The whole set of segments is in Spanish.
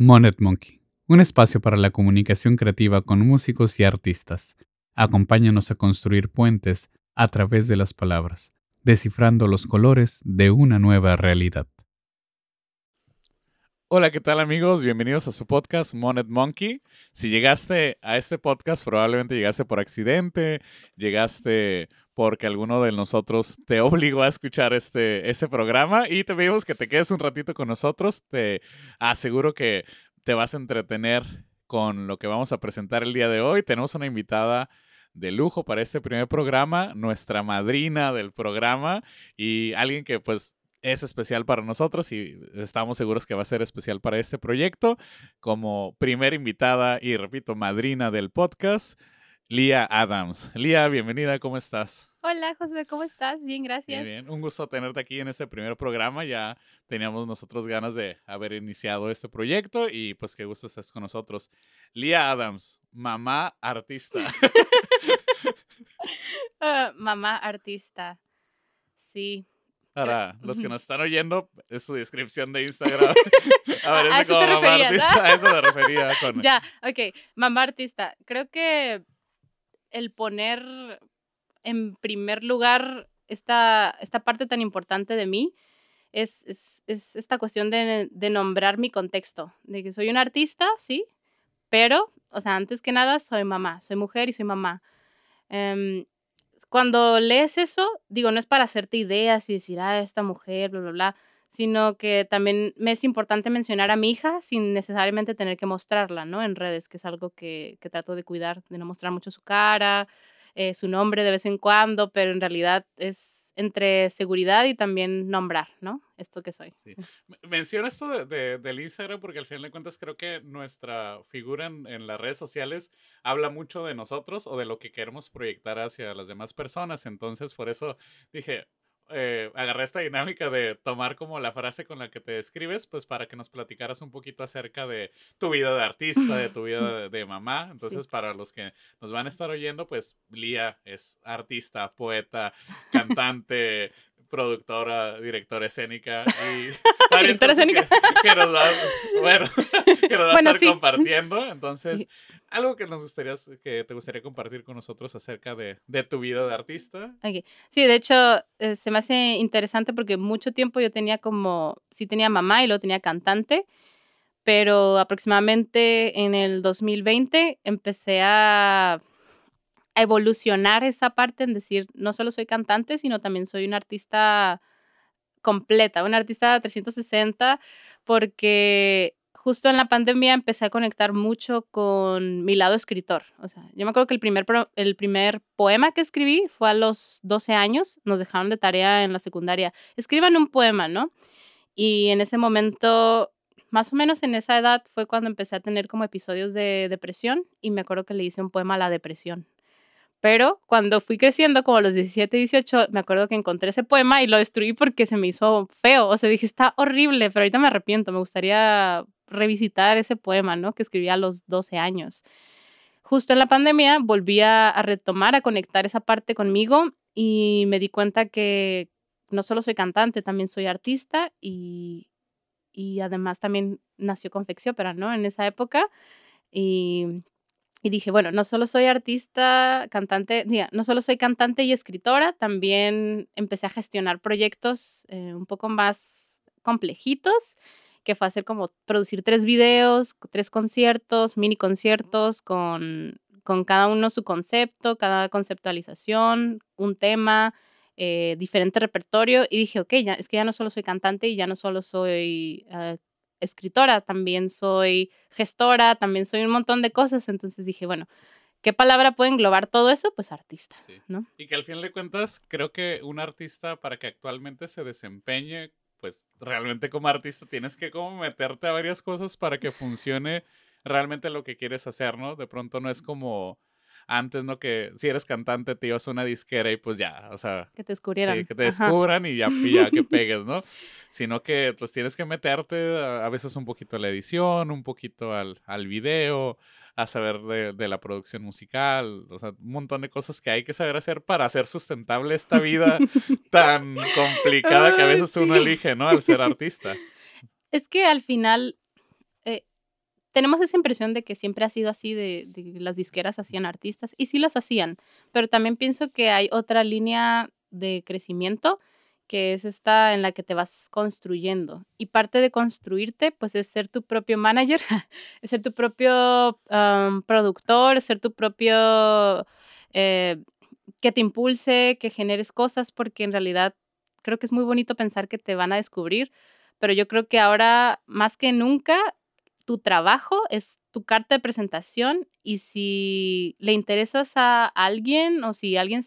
Monet Monkey, un espacio para la comunicación creativa con músicos y artistas. Acompáñanos a construir puentes a través de las palabras, descifrando los colores de una nueva realidad. Hola, ¿qué tal amigos? Bienvenidos a su podcast Monet Monkey. Si llegaste a este podcast, probablemente llegaste por accidente, llegaste porque alguno de nosotros te obligó a escuchar este, ese programa y te pedimos que te quedes un ratito con nosotros. Te aseguro que te vas a entretener con lo que vamos a presentar el día de hoy. Tenemos una invitada de lujo para este primer programa, nuestra madrina del programa y alguien que pues es especial para nosotros y estamos seguros que va a ser especial para este proyecto como primera invitada y repito, madrina del podcast. Lía Adams. Lía, bienvenida, ¿cómo estás? Hola, José, ¿cómo estás? Bien, gracias. Bien, bien, un gusto tenerte aquí en este primer programa. Ya teníamos nosotros ganas de haber iniciado este proyecto y pues qué gusto estás con nosotros. Lía Adams, mamá artista. Ah, mamá artista. Sí. Para los que nos están oyendo, es su descripción de Instagram. a, eso te mamá artista. A eso me refería. Con... Ya, ok. Mamá artista. Creo que el poner en primer lugar esta, esta parte tan importante de mí es, es, esta cuestión de, nombrar mi contexto, de que soy un artista, sí, pero, o sea, antes que nada, soy mamá, soy mujer y soy mamá. Em, cuando lees eso, digo, no es para hacerte ideas y decir, ah, esta mujer, bla, bla, bla, sino que también me es importante mencionar a mi hija sin necesariamente tener que mostrarla, ¿no? En redes, que es algo que, que trato de cuidar, de no mostrar mucho su cara, eh, su nombre de vez en cuando, pero en realidad es entre seguridad y también nombrar, ¿no? Esto que soy. Sí. Menciono esto de, del Instagram porque al final de cuentas creo que nuestra figura en, en, las redes sociales habla mucho de nosotros o de lo que queremos proyectar hacia las demás personas. Entonces, por eso dije, eh, agarré esta dinámica de tomar como la frase con la que te describes, pues para que nos platicaras un poquito acerca de tu vida de artista, de tu vida de, mamá. Entonces, para los que nos van a estar oyendo, pues Lía es artista, poeta, cantante, productora, directora escénica y directora escénica que, nos va, bueno, que nos va a estar compartiendo. Entonces, algo que nos gustaría, que te gustaría compartir con nosotros acerca de, de tu vida de artista. Okay. Sí, de hecho, eh, se me hace interesante porque mucho tiempo yo tenía como, sí tenía mamá y lo tenía cantante, pero aproximadamente en el 2020 empecé a evolucionar esa parte en decir, no solo soy cantante, sino también soy una artista completa, una artista 360, porque justo en la pandemia empecé a conectar mucho con mi lado escritor. O sea, yo me acuerdo que el primer, el primer poema que escribí fue a los 12 años, nos dejaron de tarea en la secundaria, escriban un poema, ¿no? Y en ese momento más o menos en esa edad fue cuando empecé a tener como episodios de depresión y me acuerdo que le hice un poema a la depresión. Pero cuando fui creciendo, como a los 17, 18, me acuerdo que encontré ese poema y lo destruí porque se me hizo feo. O sea, dije, está horrible, pero ahorita me arrepiento. Me gustaría revisitar ese poema, ¿no? Que escribí a los 12 años. Justo en la pandemia volví a, retomar, a conectar esa parte conmigo y me di cuenta que no solo soy cantante, también soy artista y, y además también nació Confecciópera, ¿no? En esa época. Y y dije, bueno, no solo soy artista, cantante, no solo soy cantante y escritora, también empecé a gestionar proyectos eh, un poco más complejitos, que fue hacer como producir tres videos, tres conciertos, mini conciertos con, con cada uno su concepto, cada conceptualización, un tema, eh, diferente repertorio. Y dije, ok, ya, es que ya no solo soy cantante y ya no solo soy uh, escritora, también soy gestora, también soy un montón de cosas. Entonces dije, bueno, ¿qué palabra puede englobar todo eso? Pues artista, ¿no? Y que al fin de cuentas, creo que un artista para que actualmente se desempeñe, pues realmente como artista tienes que como meterte a varias cosas para que funcione realmente lo que quieres hacer, ¿no? De pronto no es como antes, ¿no? Que si eres cantante te ibas a una disquera y pues ya, o sea... Que te descubrieran. Sí, que te descubran y ya, ya que pegues, ¿no? Sino que pues tienes que meterte a, veces un poquito a la edición, un poquito al, al video, a saber de, de, la producción musical, o sea, un montón de cosas que hay que saber hacer para hacer sustentable esta vida tan complicada que a veces uno elige, ¿no? Al ser artista. Es que al final tenemos esa impresión de que siempre ha sido así, de, de las disqueras hacían artistas, y sí las hacían, pero también pienso que hay otra línea de crecimiento que es esta en la que te vas construyendo. Y parte de construirte, pues es ser tu propio manager, es ser tu propio productor, ser tu propio... Eh, que te impulse, que generes cosas, porque en realidad creo que es muy bonito pensar que te van a descubrir, pero yo creo que ahora más que nunca tu trabajo es tu carta de presentación y si le interesas a alguien o si alguien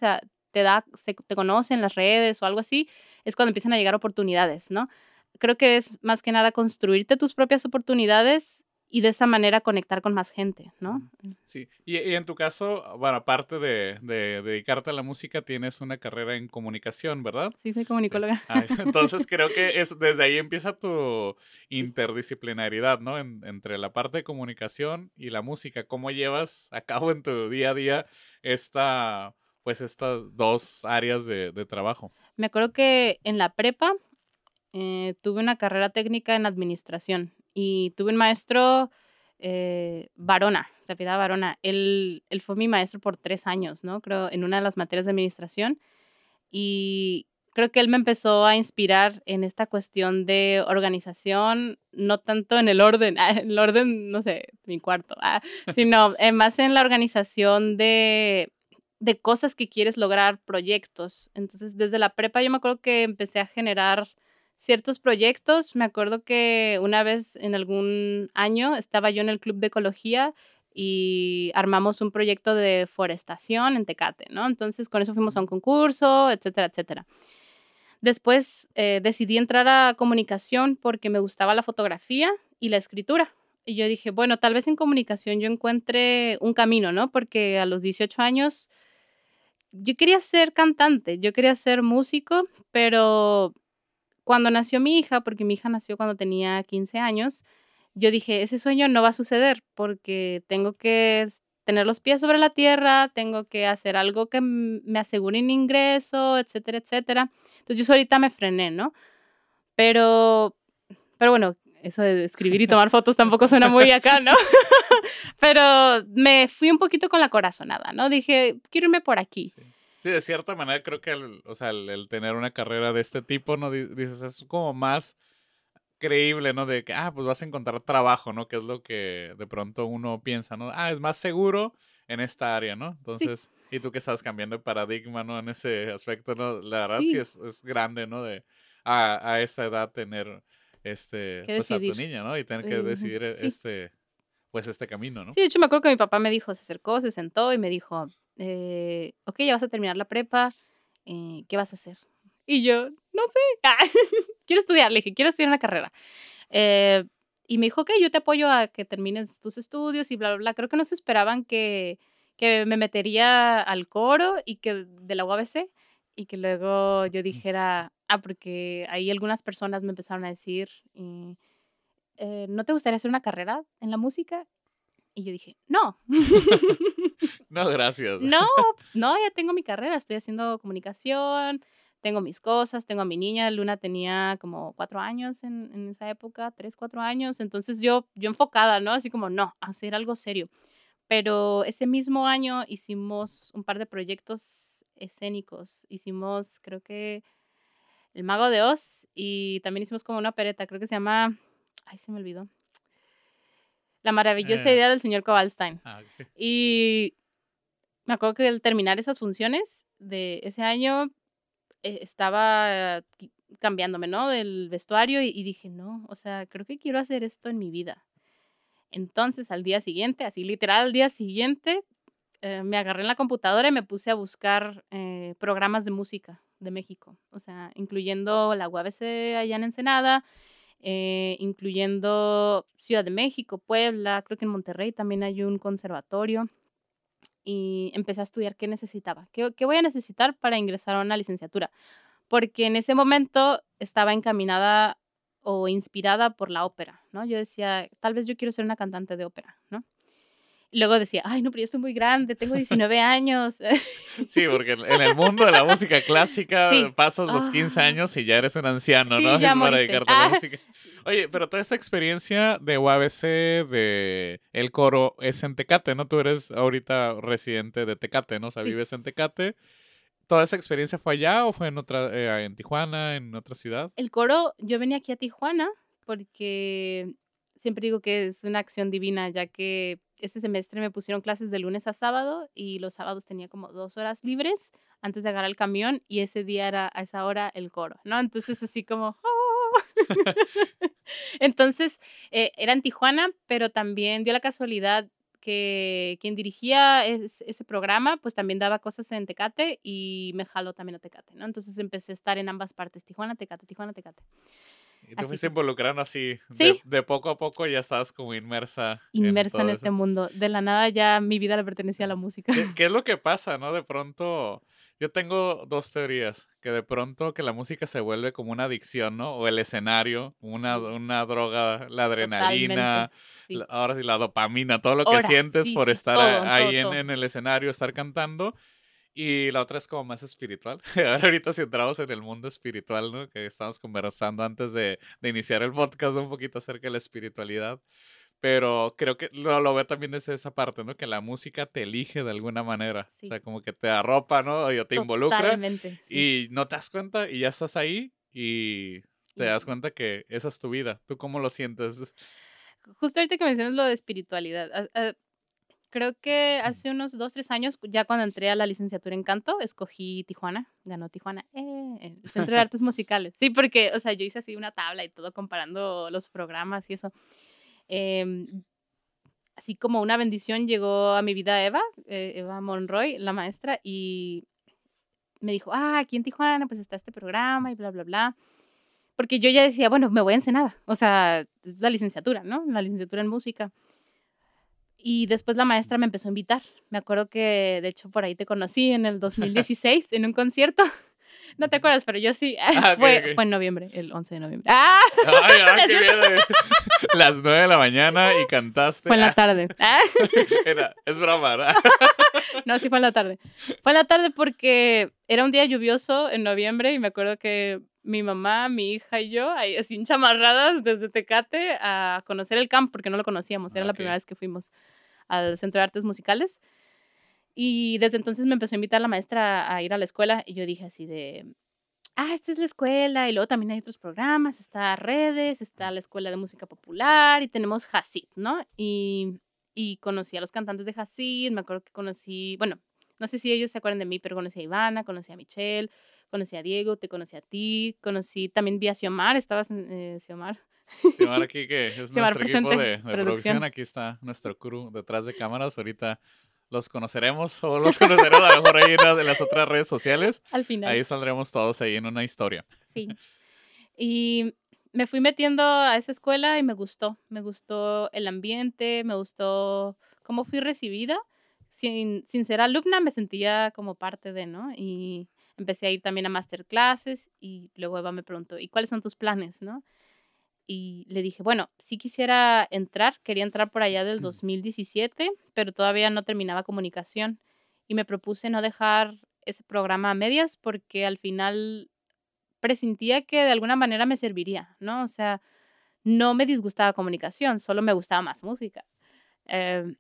te da, se, te conoce en las redes o algo así, es cuando empiezan a llegar oportunidades, ¿no? Creo que es más que nada construirte tus propias oportunidades y de esa manera conectar con más gente, ¿no? Sí, y, en tu caso, bueno, aparte de, dedicarte a la música, tienes una carrera en comunicación, ¿verdad? Sí, soy comunicóloga. entonces creo que es, desde ahí empieza tu interdisciplinaridad, ¿no? entre la parte de comunicación y la música. ¿Cómo llevas a cabo en tu día a día esta, pues estas dos áreas de, trabajo? Me acuerdo que en la prepa eh, tuve una carrera técnica en administración y tuve un maestro, eh, Varona, apellidaba Varona. Él, él fue mi maestro por tres años, ¿no? Creo, en una de las materias de administración. Y creo que él me empezó a inspirar en esta cuestión de organización, no tanto en el orden, en el orden, no sé, mi cuarto, ah, sino eh, más en la organización de, de cosas que quieres lograr, proyectos. Entonces, desde la prepa yo me acuerdo que empecé a generar ciertos proyectos. Me acuerdo que una vez en algún año estaba yo en el club de ecología y armamos un proyecto de forestación en Tecate, ¿no? Entonces con eso fuimos a un concurso, etcétera, etcétera. Después eh, decidí entrar a comunicación porque me gustaba la fotografía y la escritura. Y yo dije, bueno, tal vez en comunicación yo encuentre un camino, ¿no? Porque a los 18 años yo quería ser cantante, yo quería ser músico, pero cuando nació mi hija, porque mi hija nació cuando tenía 15 años, yo dije, ese sueño no va a suceder porque tengo que tener los pies sobre la tierra, tengo que hacer algo que me asegure un ingreso, etcétera, etcétera. Entonces yo solita me frené, ¿no? Pero, pero bueno, eso de escribir y tomar fotos tampoco suena muy acá, ¿no? pero me fui un poquito con la corazonada, ¿no? Dije, quiero irme por aquí. Sí, de cierta manera creo que el, o sea, el, tener una carrera de este tipo, ¿no? Dices, es como más creíble, ¿no? De que, ah, pues vas a encontrar trabajo, ¿no? Que es lo que de pronto uno piensa, ¿no? Ah, es más seguro en esta área, ¿no? Entonces, y tú que estás cambiando de paradigma, ¿no? En ese aspecto, ¿no? La verdad sí, es, es, grande, ¿no? De a, a, esta edad tener, este, pues a tu niña, ¿no? Y tener que decidir este pues este camino, ¿no? Sí, de hecho me acuerdo que mi papá me dijo, se acercó, se sentó y me dijo, eh, ok, ya vas a terminar la prepa, eh, ¿qué vas a hacer? Y yo, no sé, quiero estudiar, le dije, quiero estudiar una carrera. Eh, y me dijo, ok, yo te apoyo a que termines tus estudios y bla, bla, bla. Creo que no se esperaban que, que me metería al coro y que de la UABC y que luego yo dijera, ah, porque ahí algunas personas me empezaron a decir, eh, ¿no te gustaría hacer una carrera en la música? Y yo dije, no. no, gracias. No, no, ya tengo mi carrera, estoy haciendo comunicación, tengo mis cosas, tengo a mi niña, Luna tenía como cuatro años en, en esa época, tres, cuatro años, entonces yo, yo enfocada, ¿no? Así como, no, hacer algo serio. Pero ese mismo año hicimos un par de proyectos escénicos, hicimos, creo que, El Mago de Oz y también hicimos como una pereta, creo que se llama Ay, se me olvidó. La maravillosa eh. idea del señor Kovalstein. Ah, y me acuerdo que al terminar esas funciones de ese año eh, estaba cambiándome, ¿no? Del vestuario y, dije, no, o sea, creo que quiero hacer esto en mi vida. Entonces, al día siguiente, así literal, al día siguiente, eh, me agarré en la computadora y me puse a buscar programas de música de México, o sea, incluyendo la UABC allá en Ensenada, eh, incluyendo Ciudad de México, Puebla, creo que en Monterrey también hay un conservatorio. Y empecé a estudiar qué necesitaba, qué, qué voy a necesitar para ingresar a una licenciatura. Porque en ese momento estaba encaminada o inspirada por la ópera, ¿no? Yo decía, tal vez yo quiero ser una cantante de ópera, ¿no? Luego decía, ay, no, pero yo estoy muy grande, tengo 19 años. Sí, porque en el mundo de la música clásica Sí. pasas los 15 Ah. años y ya eres un anciano, Sí, ¿no? ya es para dedicarte a la Ah. música. Oye, pero toda esta experiencia de UABC, de el coro, es en Tecate, ¿no? Tú eres ahorita residente de Tecate, ¿no? O sea, Sí. vives en Tecate. ¿Toda esa experiencia fue allá o fue en otra, eh, en Tijuana, en otra ciudad? El coro, yo venía aquí a Tijuana porque siempre digo que es una acción divina, ya que este semestre me pusieron clases de lunes a sábado y los sábados tenía como dos horas libres antes de agarrar el camión y ese día era a esa hora el coro, ¿no? Entonces así como... ¡ah! Entonces eh, era en Tijuana, pero también dio la casualidad que quien dirigía es- ese programa, pues también daba cosas en Tecate y me jaló también a Tecate, ¿no? Entonces empecé a estar en ambas partes, Tijuana, Tecate, Tijuana, Tecate. Y tú fuiste involucrando así, de, Sí. de poco a poco ya estabas como inmersa. Inmersa en, este eso. mundo. De la nada ya mi vida le pertenecía a la música. ¿Qué, qué es lo que pasa, no? De pronto, yo tengo dos teorías, que de pronto que la música se vuelve como una adicción, ¿no? O el escenario, una, una droga, la adrenalina, Totalmente, sí. la- ahora sí, la dopamina, todo lo que sientes sí, por estar todo, ahí todo, en, todo. en el escenario, estar cantando. Y la otra es como más espiritual. Ahora ahorita si entramos en el mundo espiritual, ¿no? Que estamos conversando antes de, de iniciar el podcast un poquito acerca de la espiritualidad. Pero creo que lo, lo veo también desde esa parte, ¿no? Que la música te elige de alguna manera. Sí. O sea, como que te arropa, ¿no? O te involucra. Sí. Y no te das cuenta y ya estás ahí y te das cuenta que esa es tu vida. ¿Tú cómo lo sientes? Justo ahorita que mencionas lo de espiritualidad. Creo que hace unos dos, tres años, ya cuando entré a la licenciatura en canto, escogí Tijuana. Ganó Tijuana. eh, el Centro de Artes Musicales. Sí, porque, o sea, yo hice así una tabla y todo comparando los programas y eso. Em, así como una bendición llegó a mi vida Eva, eh, Eva Monroy, la maestra, y me dijo, ah, aquí en Tijuana pues está este programa y bla, bla, bla. Porque yo ya decía, bueno, me voy a Ensenada, o sea, la licenciatura, ¿no? La licenciatura en música. Y después la maestra me empezó a invitar. Me acuerdo que, de hecho, por ahí te conocí en el 2016 en un concierto. No te acuerdas, pero yo sí. Ah, fue, fue en noviembre, el 11 de noviembre. ¡Ah! Ay, ay, ¿Es qué bien. eh. Las nueve de la mañana y cantaste. Fue en la Ah, tarde. ¡Ah! era- es broma, ¿verdad? No, sí fue en la tarde. Fue en la tarde porque era un día lluvioso en noviembre y me acuerdo que mi mamá, mi hija y yo, ahí así enchamarradas desde Tecate a conocer el camp porque no lo conocíamos. Era Ah, la primera vez que fuimos al Centro de Artes Musicales. Y desde entonces me empezó a invitar la maestra a ir a la escuela y yo dije así de, ah, esta es la escuela y luego también hay otros programas, está Redes, está la Escuela de Música Popular y tenemos Hasid, ¿no? Y, y conocí a los cantantes de Hasid, me acuerdo que conocí, bueno, no sé si ellos se acuerdan de mí, pero conocí a Ivana, conocí a Michelle, conocí a Diego, te conocí a ti, conocí, también vi a Xiomar, estabas en eh, Xiomar. Xiomara aquí, que es nuestro equipo de, de producción. producción. Aquí está nuestro crew detrás de cámaras. Ahorita los conoceremos o los conoceremos a lo mejor ahí en las, en las otras redes sociales. Al final. Ahí saldremos todos ahí en una historia. Sí. Y me fui metiendo a esa escuela y me gustó. Me gustó el ambiente, me gustó cómo fui recibida. Sin, sin ser alumna me sentía como parte de, ¿no? Y empecé a ir también a masterclasses y luego Eva me preguntó, ¿y cuáles son tus planes, no? Y le dije, bueno, sí quisiera entrar, quería entrar por allá del 2017, pero todavía no terminaba comunicación. Y me propuse no dejar ese programa a medias porque al final presentía que de alguna manera me serviría, ¿no? O sea, no me disgustaba comunicación, solo me gustaba más música. Eh,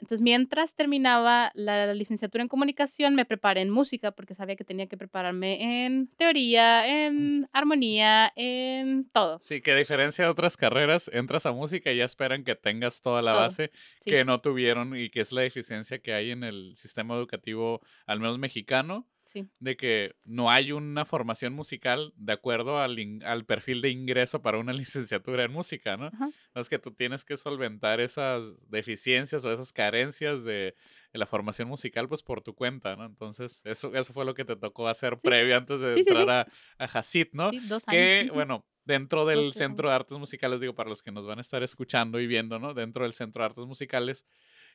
entonces, mientras terminaba la licenciatura en comunicación, me preparé en música porque sabía que tenía que prepararme en teoría, en armonía, en todo. Sí, que a diferencia de otras carreras, entras a música y ya esperan que tengas toda la Todo, base sí. que no tuvieron y que es la deficiencia que hay en el sistema educativo, al menos mexicano, Sí, de que no hay una formación musical de acuerdo al, al perfil de ingreso para una licenciatura en música, ¿no? Ajá. No, Es que tú tienes que solventar esas deficiencias o esas carencias de, de la formación musical pues por tu cuenta, ¿no? Entonces, eso, eso fue lo que te tocó hacer previo antes de Sí, entrar a, a Hasid, ¿no? dos que, años. ujú. bueno, dentro del Centro de Artes Musicales, digo, para los que nos van a estar escuchando y viendo, ¿no? Dentro del Centro de Artes Musicales,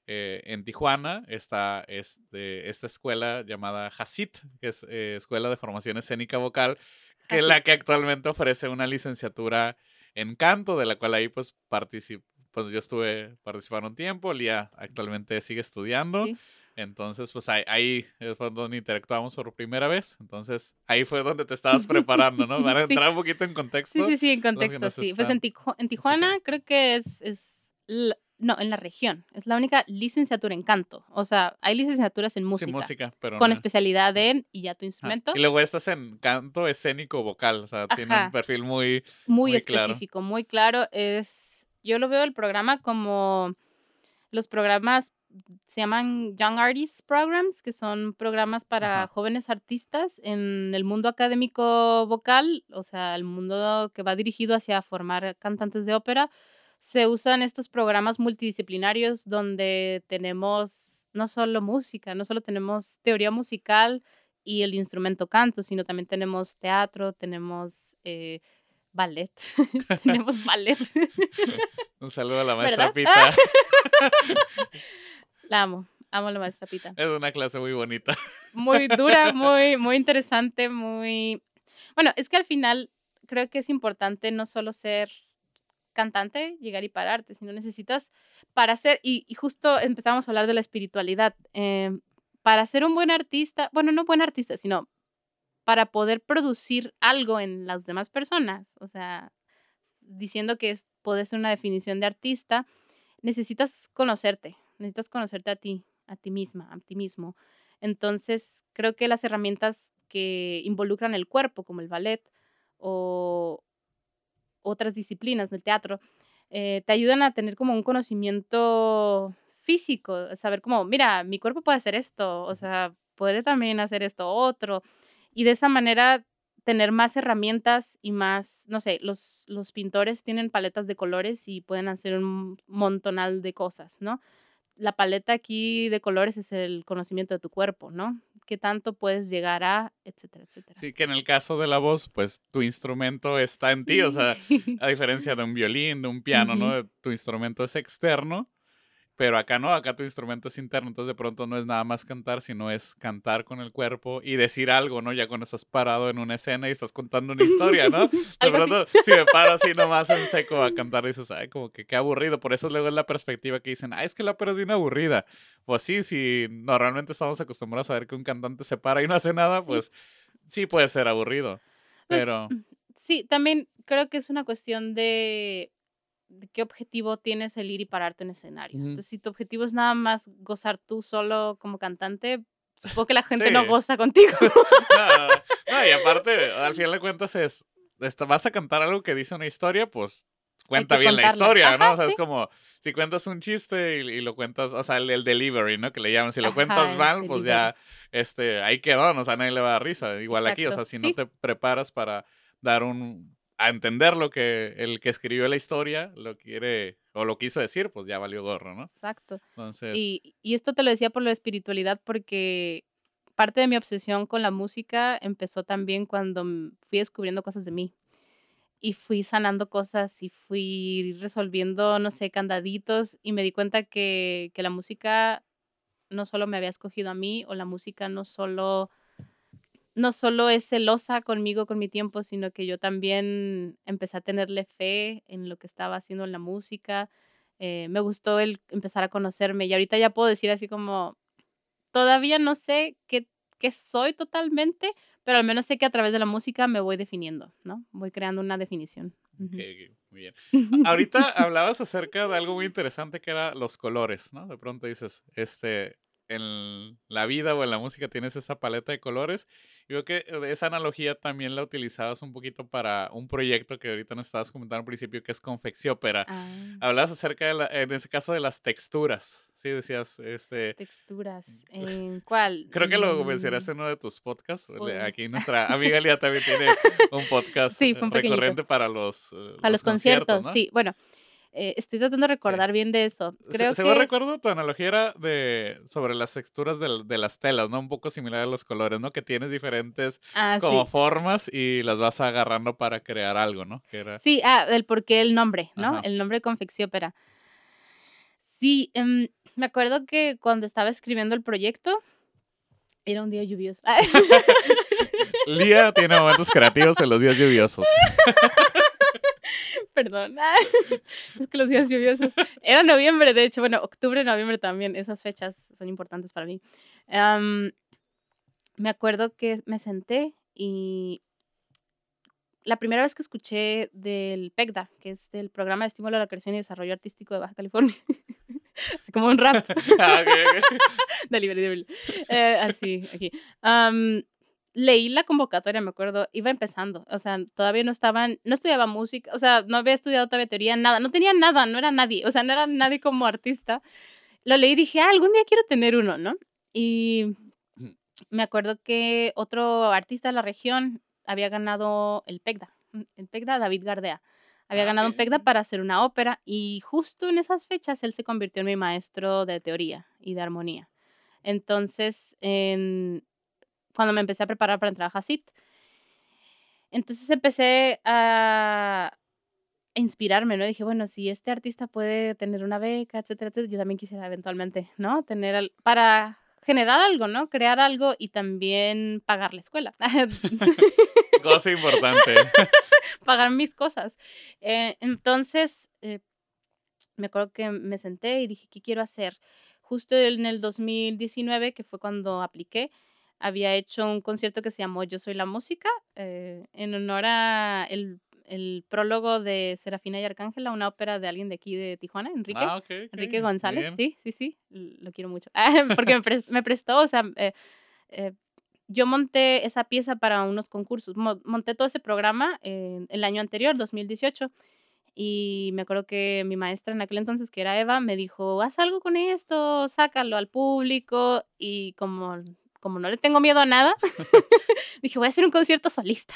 eh, en Tijuana está este, esta escuela llamada HACIT, que es eh, Escuela de Formación Escénica Vocal, que es la que actualmente ofrece una licenciatura en canto, de la cual ahí pues particip- pues yo estuve participando un tiempo, Lía actualmente sigue estudiando. Sí. Entonces, pues ahí, ahí fue donde interactuamos por primera vez. Entonces, ahí fue donde te estabas preparando, ¿no? Para Sí. entrar un poquito en contexto. Sí, sí, sí, en que contexto, sí. Pues en, Tijo- en Tijuana creo que es, es no, en la región. Es la única licenciatura en canto. O sea, hay licenciaturas en música. Sí, música, pero Con no. especialidad en y ya tu Ajá. instrumento. Y luego estás en canto escénico vocal, o sea, tiene un Ajá. perfil muy... muy, muy claro. específico, muy claro. Es, yo lo veo el programa como los programas se llaman Young Artists Programs, que son programas para Ajá. jóvenes artistas en el mundo académico vocal, o sea, el mundo que va dirigido hacia formar cantantes de ópera. Se usan estos programas multidisciplinarios donde tenemos no solo música, no solo tenemos teoría musical y el instrumento canto, sino también tenemos teatro, tenemos eh, ballet, tenemos ballet. Un saludo a la maestra ¿Verdad? Pita. La amo, amo a la maestra Pita. es una clase muy bonita. Muy dura, muy, muy interesante, muy... Bueno, es que al final creo que es importante no solo ser cantante, llegar y pararte, sino necesitas para ser, y, justo empezamos a hablar de la espiritualidad, eh, para ser un buen artista, bueno, no buen artista, sino para poder producir algo en las demás personas, o sea, diciendo que es, puede ser una definición de artista, necesitas conocerte, necesitas conocerte a ti, a ti misma, a ti mismo. Entonces, creo que las herramientas que involucran el cuerpo, como el ballet o otras disciplinas del teatro, eh, te ayudan a tener como un conocimiento físico, saber como, mira, mi cuerpo puede hacer esto, o sea, puede también hacer esto otro, y de esa manera tener más herramientas y más, no sé, los, los pintores tienen paletas de colores y pueden hacer un montonal de cosas, ¿no? La paleta aquí de colores es el conocimiento de tu cuerpo, ¿no? ¿Qué tanto puedes llegar a, etcétera, etcétera? Sí, que en el caso de la voz, pues tu instrumento está en ti, o sea, a diferencia de un violín, de un piano, ¿no? Tu instrumento es externo, pero acá no, acá tu instrumento es interno, entonces de pronto no es nada más cantar, sino es cantar con el cuerpo y decir algo, ¿no? Ya cuando estás parado en una escena y estás contando una historia, ¿no? De pronto, si me paro así nomás en seco a cantar, dices, ay, como que qué aburrido. Por eso luego es la perspectiva que dicen, ay, es que la ópera es bien aburrida. Pues sí, si normalmente estamos acostumbrados a ver que un cantante se para y no hace nada, Sí. pues sí puede ser aburrido. Pues, Pero... Sí, también creo que es una cuestión de qué objetivo tienes el ir y pararte en escenario. Entonces, si tu objetivo es nada más gozar tú solo como cantante, supongo que la gente no goza contigo. No, no, y aparte, al final de cuentas es, esta- vas a cantar algo que dice una historia, pues cuenta bien la historia, ¿no? O sea, es como, si cuentas un chiste y, y lo cuentas, o sea, el, el delivery, ¿no? Que le llaman, si lo Ajá, cuentas mal, pues ya, este, ahí quedó, ¿no? O sea, nadie le va a dar risa. Igual aquí, o sea, si sí. no te preparas para dar un, a entender lo que el que escribió la historia lo quiere, o lo quiso decir, pues ya valió gorro, ¿no? Exacto. Entonces, Y, y esto te lo decía por la espiritualidad porque parte de mi obsesión con la música empezó también cuando fui descubriendo cosas de mí. Y fui sanando cosas y fui resolviendo, no sé, candaditos y me di cuenta que, que la música no solo me había escogido a mí o la música no solo no solo es celosa conmigo, con mi tiempo, sino que yo también empecé a tenerle fe en lo que estaba haciendo en la música. Eh, me gustó el empezar a conocerme y ahorita ya puedo decir así como, todavía no sé qué, qué soy totalmente, pero al menos sé que a través de la música me voy definiendo, ¿no? Voy creando una definición. Ujú. ok, ok, muy bien. Ahorita hablabas acerca de algo muy interesante que era los colores, ¿no? De pronto dices, este, en la vida o en la música tienes esa paleta de colores. Y veo que eh, esa analogía también la utilizabas un poquito para un proyecto que ahorita nos estabas comentando al principio, que es Confexiópera. Ah, Hablabas acerca, de la- en ese caso, de las texturas, ¿sí? Decías, este... texturas. ¿En cuál? Creo que lo Mm, mencionaste en uno de tus podcasts. Aquí nuestra amiga Lía también tiene un podcast Sí, un pequeñito. recurrente para los, eh, A los, conciertos, ¿no? sí. Bueno, eh, estoy tratando de recordar bien de eso. Se- Creo según que... recuerdo, tu analogía era de, sobre las texturas del- de, las telas, ¿no? Un poco similar a los colores, ¿no? Que tienes diferentes Ah, como sí. formas y las vas agarrando para crear algo, ¿no? Que era... Sí, ah, el por qué el nombre, ¿no? Ajá. El nombre de Confexiópera. Sí, em, me acuerdo que cuando estaba escribiendo el proyecto, era un día lluvioso. Lía tiene momentos creativos en los días lluviosos. Perdón. es que los días lluviosos. Era noviembre, de hecho. Bueno, octubre, noviembre también. Esas fechas son importantes para mí. me acuerdo que me senté y la primera vez que escuché del PECDA, que es del Programa de Estímulo a la Creación y Desarrollo Artístico de Baja California. así como un rap. ah, Delivery, eh, así, aquí leí la convocatoria, me acuerdo, iba empezando, o sea, todavía no estaban, no estudiaba música, o sea, no había estudiado todavía teoría, nada, no tenía nada, no era nadie, o sea, no era nadie como artista. Lo leí y dije, ah, algún día quiero tener uno, ¿no? Y me acuerdo que otro artista de la región había ganado el PECDA, mm, el PECDA, David Gardea. Había ah, ganado un PECDA para hacer una ópera y justo en esas fechas él se convirtió en mi maestro de teoría y de armonía. Entonces, en, cuando me empecé a preparar para entrar a HACIT. Entonces empecé a inspirarme, ¿no? Dije, bueno, si este artista puede tener una beca, etcétera, etcétera, yo también quisiera eventualmente, ¿no? Tener, para generar algo, ¿no? Crear algo y también pagar la escuela. Cosa importante. pagar mis cosas. Eh, entonces, eh, me acuerdo que me senté y dije, ¿qué quiero hacer? Justo en el 2019, que fue cuando apliqué, había hecho un concierto que se llamó Yo Soy la Música, eh, en honor a el, el, prólogo de Serafina y Arcángela, una ópera de alguien de aquí de Tijuana, Enrique. Ah, Enrique González, sí, sí, sí, lo quiero mucho. Porque me, prestó, me prestó o sea, eh, eh, yo monté esa pieza para unos concursos, monté todo ese programa el año anterior, 2018. Y me acuerdo que mi maestra en aquel entonces, que era Eva, me dijo, haz algo con esto, sácalo al público. Y como como no le tengo miedo a nada, dije, voy a hacer un concierto solista.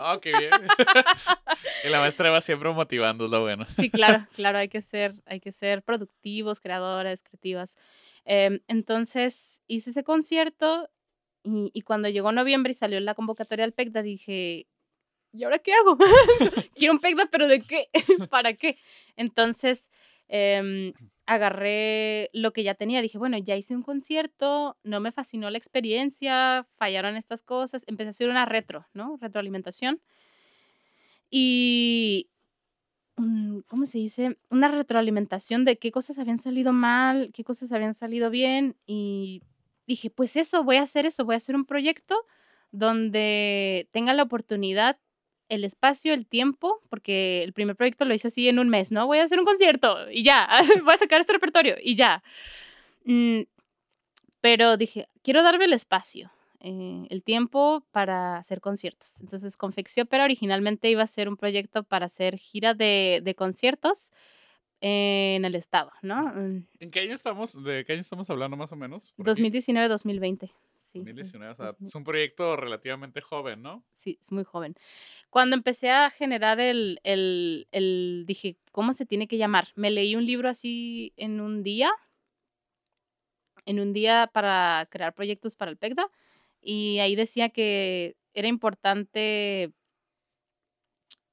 Oh, qué bien. y la maestra va siempre motivando, es lo bueno. sí, claro, claro, hay que ser, hay que ser productivos, creadores, creativas. Em, entonces hice ese concierto y, y, cuando llegó noviembre y salió la convocatoria al PECDA, dije, ¿y ahora qué hago? Quiero un PECDA, pero ¿de qué? ¿Para qué? Entonces, eh, agarré lo que ya tenía, dije, bueno, ya hice un concierto, no me fascinó la experiencia, fallaron estas cosas, empecé a hacer una retro, ¿no? Retroalimentación. Y, ¿cómo se dice? Una retroalimentación de qué cosas habían salido mal, qué cosas habían salido bien. Y dije, pues eso, voy a hacer eso, voy a hacer un proyecto donde tenga la oportunidad el espacio, el tiempo, porque el primer proyecto lo hice así en un mes, ¿no? Voy a hacer un concierto y ya, voy a sacar este repertorio y ya. Mm, pero dije, quiero darme el espacio, eh, el tiempo para hacer conciertos. Entonces, Confecciópera originalmente iba a ser un proyecto para hacer gira de, de conciertos en el estado, ¿no? Mm. ¿En qué año estamos? ¿De qué año estamos hablando más o menos? 2019-2020. Sí, es un proyecto relativamente joven, ¿no? Sí, es muy joven. Cuando empecé a generar el, el, el, dije, ¿cómo se tiene que llamar? Me leí un libro así en un día, en un día para crear proyectos para el PECDA, y ahí decía que era importante,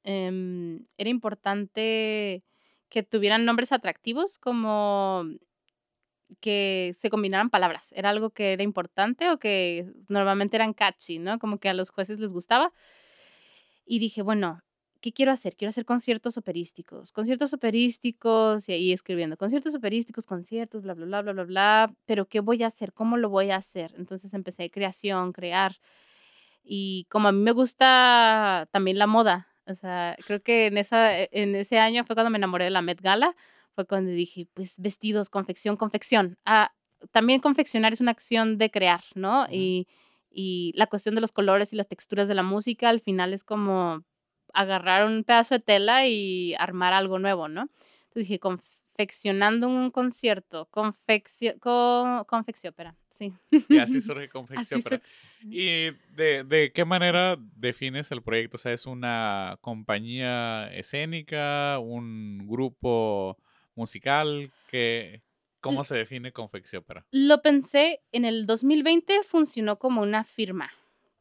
em, era importante que tuvieran nombres atractivos como que se combinaran palabras. Era algo que era importante o que normalmente eran catchy, ¿no? Como que a los jueces les gustaba. Y dije, bueno, ¿qué quiero hacer? Quiero hacer conciertos operísticos, conciertos operísticos y ahí escribiendo, conciertos operísticos, conciertos, bla, bla, bla, bla, bla, bla, pero ¿qué voy a hacer? ¿Cómo lo voy a hacer? Entonces empecé creación, crear. Y como a mí me gusta también la moda, o sea, creo que en, esa, en ese año fue cuando me enamoré de la Met Gala fue cuando dije, pues vestidos, confección, confección. Ah, también confeccionar es una acción de crear, ¿no? y, y la cuestión de los colores y las texturas de la música al final es como agarrar un pedazo de tela y armar algo nuevo, ¿no? Entonces dije, confeccionando un concierto, confección, co, confecciópera, sí. Y así surge confecciópera. ¿Y de, de, qué manera defines el proyecto? O sea, ¿es una compañía escénica, un grupo musical? que ¿Cómo se define Confecciópera? Lo pensé en el 2020, funcionó como una firma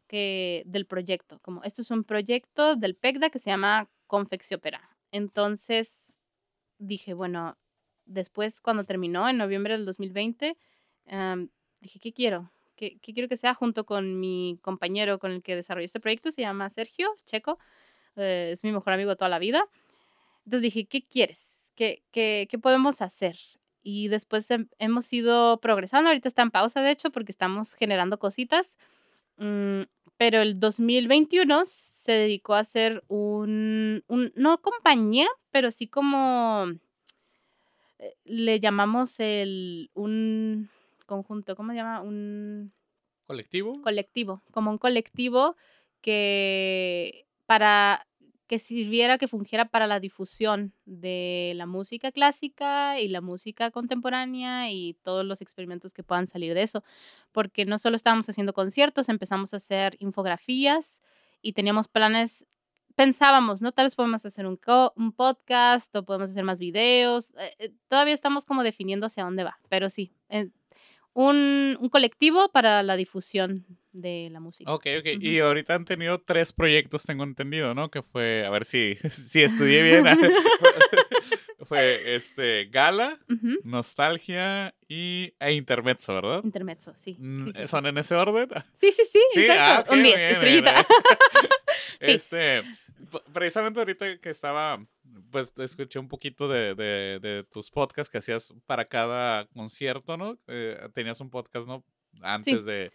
que, del proyecto. Como esto es un proyecto del PECDA que se llama Confecciópera. Entonces dije, bueno, después cuando terminó en noviembre del 2020, dije, ¿qué quiero? ¿Qué, ¿Qué, quiero que sea junto con mi compañero con el que desarrollé este proyecto? Se llama Sergio Checo, eh, es mi mejor amigo de toda la vida entonces dije, ¿qué quieres? ¿Qué, qué, qué podemos hacer? Y después hem- hemos ido progresando. Ahorita está en pausa, de hecho, porque estamos generando cositas. Mm, pero el 2021 se dedicó a hacer un, un no compañía, pero sí como eh, le llamamos el un conjunto, ¿cómo se llama? Un ¿Colectivo? colectivo, como un colectivo que para que sirviera, que fungiera para la difusión de la música clásica y la música contemporánea y todos los experimentos que puedan salir de eso. Porque no solo estábamos haciendo conciertos, empezamos a hacer infografías y teníamos planes, pensábamos, ¿no? Tal vez podemos hacer un, podcast o podemos hacer más videos. eh, eh, todavía estamos como definiendo hacia dónde va, pero sí. eh, un, un colectivo para la difusión de la música. Ok, ok. Y ahorita han tenido tres proyectos, tengo entendido, ¿no? Que fue, a ver si, si estudié bien. fue este Gala. Nostalgia y, e Intermezzo, ¿verdad? Intermezzo, sí. Mm, Sí, sí, sí. ¿Son en ese orden? Sí, sí, sí. Sí, ah, un 10, bien, estrellita. bien, Sí. Este, precisamente ahorita que estaba, pues escuché un poquito de, de- de tus podcasts que hacías para cada concierto, ¿no? Eh, tenías un podcast, ¿no? Antes de,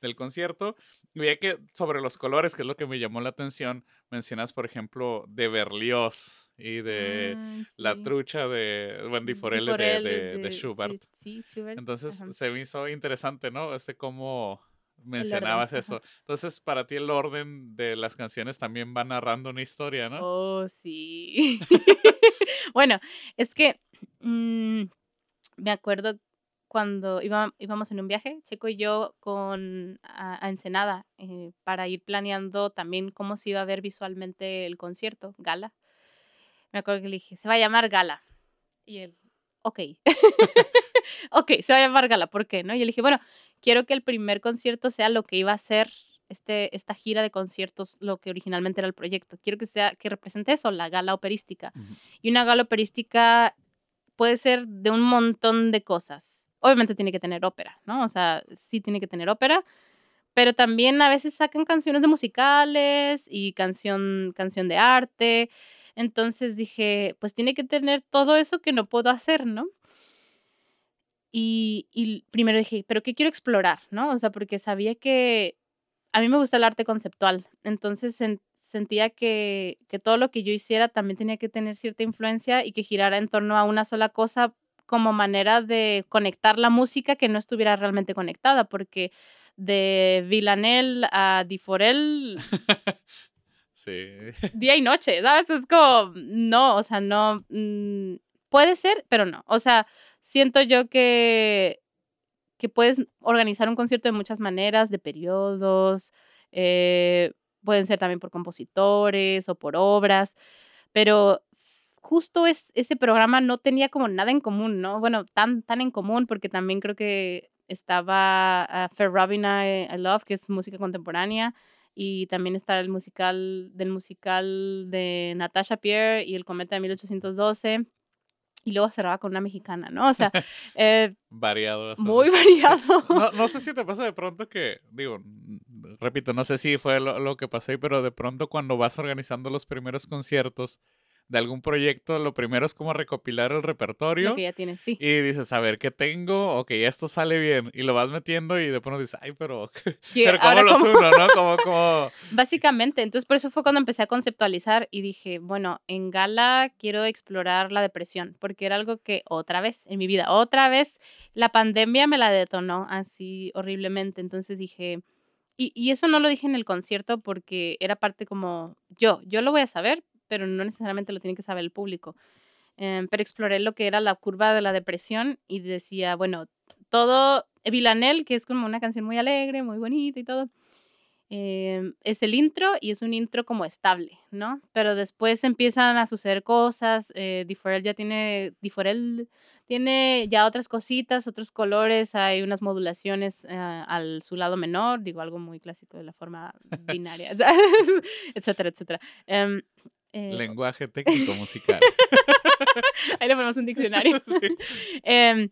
del concierto. Y veía que sobre los colores, que es lo que me llamó la atención, mencionas, por ejemplo, de Berlioz y de Ah, la trucha de Wendy Di Forelle de, de sí, Schubert. Sí, Schubert. Entonces ajá. se me hizo interesante, ¿no? Este cómo mencionabas eso. Entonces, para ti el orden de las canciones también va narrando una historia, ¿no? Oh, sí. bueno, es que mm, me acuerdo cuando iba- íbamos en un viaje, Checo y yo, con a, a Ensenada, eh, para ir planeando también cómo se iba a ver visualmente el concierto, Gala. Me acuerdo que le dije, se va a llamar Gala. Y él, ok. ok, se va a llamar Gala, ¿por qué? ¿No? Y le dije, bueno, quiero que el primer concierto sea lo que iba a ser este, esta gira de conciertos, lo que originalmente era el proyecto. Quiero que sea, que represente eso, la gala operística. Ujú. Y una gala operística puede ser de un montón de cosas. Obviamente tiene que tener ópera, ¿no? O sea, sí tiene que tener ópera, pero también a veces sacan canciones de musicales y canción, canción de arte. Entonces dije, pues tiene que tener todo eso que no puedo hacer, ¿no? Y, y primero dije, ¿pero qué quiero explorar, no? O sea, porque sabía que a mí me gusta el arte conceptual. Entonces sen- sentía que, que todo lo que yo hiciera también tenía que tener cierta influencia y que girara en torno a una sola cosa como manera de conectar la música que no estuviera realmente conectada, porque de Villanel a Di Forel Sí. día y noche, ¿sabes? Es como, no, o sea, no, mm, puede ser, pero no. O sea, siento yo que, que puedes organizar un concierto de muchas maneras, de periodos, eh, pueden ser también por compositores o por obras, pero justo es, ese programa no tenía como nada en común, ¿no? Bueno, tan, tan en común, porque también creo que estaba uh, Fair Robin I, I Love, que es música contemporánea, y también está el musical del musical de Natasha Pierre y el cometa de 1812 y luego cerraba con una mexicana, ¿no? O sea, eh, Variado. bastante. muy variado. No, no sé si te pasa de pronto que, digo, repito, no sé si fue lo, lo que pasó ahí, pero de pronto cuando vas organizando los primeros conciertos de algún proyecto, lo primero es como recopilar el repertorio. Lo que ya tienes, sí. Y dices, a ver, ¿qué tengo? Ok, esto sale bien. Y lo vas metiendo y de pronto dices, ay, pero, pero ¿cómo los uno, no? Como, como... Básicamente, entonces por eso fue cuando empecé a conceptualizar y dije, bueno, en Gala quiero explorar la depresión, porque era algo que otra vez en mi vida, otra vez la pandemia me la detonó así horriblemente. Entonces dije, y, y eso no lo dije en el concierto porque era parte como yo, yo lo voy a saber, pero no necesariamente lo tiene que saber el público. Em, pero exploré lo que era la curva de la depresión y decía, bueno, todo, Villanel, que es como una canción muy alegre, muy bonita y todo, eh, es el intro y es un intro como estable, ¿no? Pero después empiezan a suceder cosas, eh, ya tiene, Diforel tiene ya otras cositas, otros colores, hay unas modulaciones eh, al su lado menor, digo algo muy clásico de la forma binaria, etcétera, etcétera. Em, eh, Lenguaje técnico musical. ahí le ponemos un diccionario. Sí. Em,